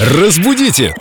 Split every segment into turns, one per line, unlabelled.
Разбудите!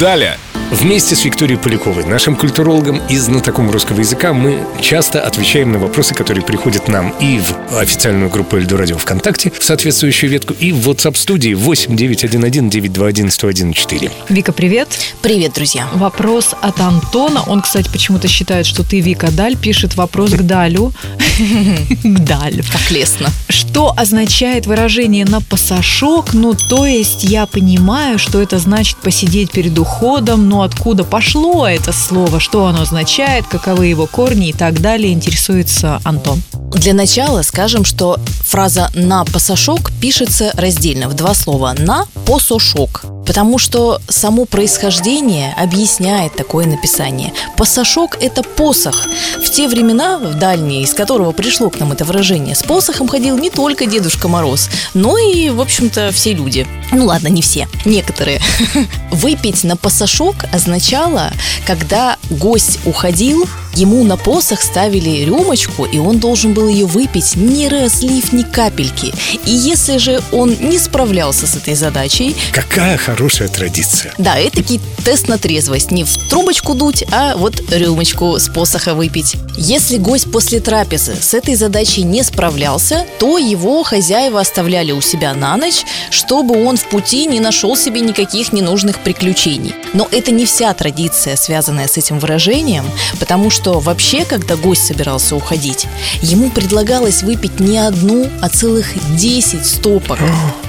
Далее! Вместе с Викторией Поляковой, нашим культурологом и знатоком русского языка, мы часто отвечаем на вопросы, которые приходят нам и в официальную группу Эльду Радио ВКонтакте, в соответствующую ветку, и в WhatsApp-студии 8 911 921 1014.
Вика, привет.
Привет, друзья.
Вопрос от Антона. Он, кстати, почему-то считает, что ты Вика Даль. Пишет вопрос к Далю. К Далю.
Как лестно.
Что означает выражение на пасашок? Ну, то есть я понимаю, что это значит посидеть перед уходом, но откуда пошло это слово, что оно означает, каковы его корни и так далее, интересуется Антон.
Для начала скажем, что фраза «на пасашок» пишется раздельно в два слова «на посошок». Потому что само происхождение объясняет такое написание. Пасашок – это посох. В те времена, в дальние, из которого пришло к нам это выражение, с посохом ходил не только Дедушка Мороз, но и, в общем-то, все люди. Ну ладно, не все, некоторые. Выпить на пасашок означало, когда гость уходил, Ему на посох ставили рюмочку, и он должен был ее выпить, не разлив ни капельки. И если же он не справлялся с этой задачей...
Какая хорошая традиция.
Да, это таки тест на трезвость. Не в трубочку дуть, а вот рюмочку с посоха выпить. Если гость после трапезы с этой задачей не справлялся, то его хозяева оставляли у себя на ночь, чтобы он в пути не нашел себе никаких ненужных приключений. Но это не вся традиция, связанная с этим выражением, потому что что вообще, когда гость собирался уходить, ему предлагалось выпить не одну, а целых 10 стопок.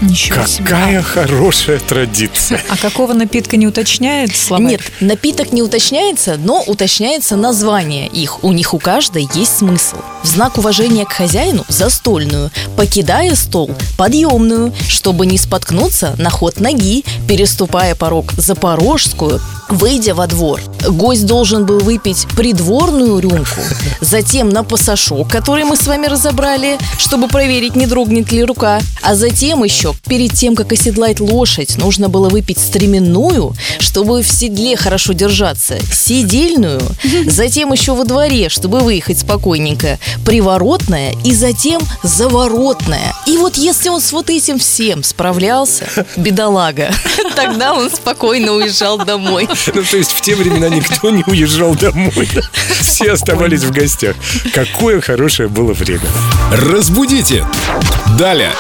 Ничего
Какая хорошая традиция.
А какого напитка не уточняет словарь?
Нет, напиток не уточняется, но уточняется название их. У них у каждой есть смысл. В знак уважения к хозяину – застольную, покидая стол – подъемную, чтобы не споткнуться на ход ноги, переступая порог запорожскую, выйдя во двор. Гость должен был выпить придворную рюмку, затем на пасашок, который мы с вами разобрали, чтобы проверить, не дрогнет ли рука, а затем еще, перед тем, как оседлать лошадь, нужно было выпить стременную, чтобы в седле хорошо держаться, сидельную, затем еще во дворе, чтобы выехать спокойненько, приворотная и затем заворотная. И вот если он с вот этим всем справлялся, бедолага, тогда он спокойно уезжал домой.
Ну, то есть в те времена никто не уезжал домой. Все оставались в гостях. Какое хорошее было время. Разбудите! Далее!